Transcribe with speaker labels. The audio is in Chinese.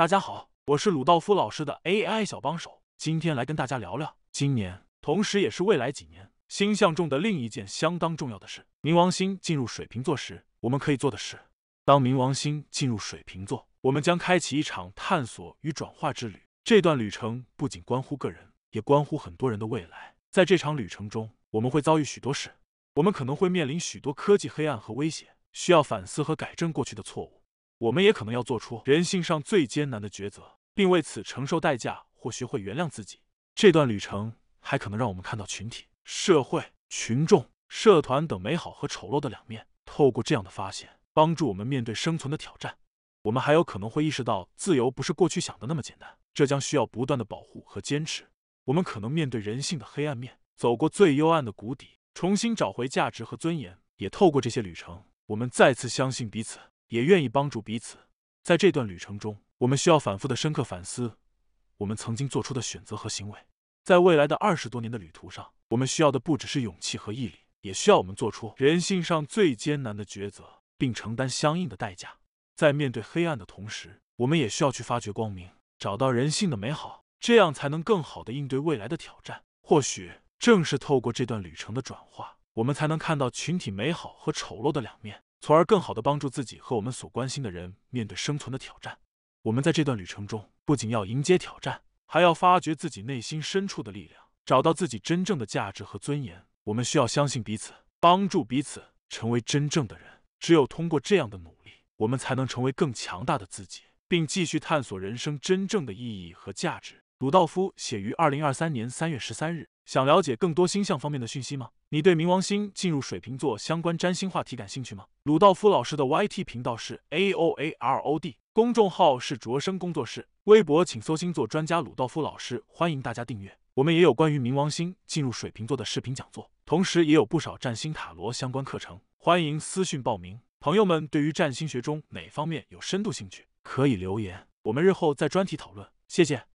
Speaker 1: 大家好，我是鲁道夫老师的 AI 小帮手，今天来跟大家聊聊今年，同时也是未来几年星象中的另一件相当重要的事。冥王星进入水瓶座时，我们可以做的事。当冥王星进入水瓶座，我们将开启一场探索与转化之旅。这段旅程不仅关乎个人，也关乎很多人的未来。在这场旅程中，我们会遭遇许多事，我们可能会面临许多科技黑暗和威胁，需要反思和改正过去的错误。我们也可能要做出人性上最艰难的抉择，并为此承受代价或学会原谅自己。这段旅程还可能让我们看到群体、社会、群众、社团等美好和丑陋的两面。透过这样的发现，帮助我们面对生存的挑战。我们还有可能会意识到，自由不是过去想的那么简单，这将需要不断的保护和坚持。我们可能面对人性的黑暗面，走过最幽暗的谷底，重新找回价值和尊严。也透过这些旅程，我们再次相信彼此，也愿意帮助彼此。在这段旅程中，我们需要反复的深刻反思我们曾经做出的选择和行为。在未来的二十多年的旅途上，我们需要的不只是勇气和毅力，也需要我们做出人性上最艰难的抉择，并承担相应的代价。在面对黑暗的同时，我们也需要去发掘光明，找到人性的美好，这样才能更好的应对未来的挑战。或许正是透过这段旅程的转化，我们才能看到群体美好和丑陋的两面，从而更好的帮助自己和我们所关心的人面对生存的挑战。我们在这段旅程中，不仅要迎接挑战，还要发掘自己内心深处的力量，找到自己真正的价值和尊严。我们需要相信彼此，帮助彼此，成为真正的人。只有通过这样的努力，我们才能成为更强大的自己，并继续探索人生真正的意义和价值。鲁道夫写于二零二三年三月十三日。想了解更多星象方面的讯息吗？你对冥王星进入水瓶座相关占星话题感兴趣吗？鲁道夫老师的 YT 频道是 AOAROD，公众号是卓生工作室，微博请搜星座专家鲁道夫老师，欢迎大家订阅。我们也有关于冥王星进入水瓶座的视频讲座，同时也有不少占星塔罗相关课程，欢迎私讯报名。朋友们对于占星学中哪方面有深度兴趣，可以留言，我们日后再专题讨论。谢谢。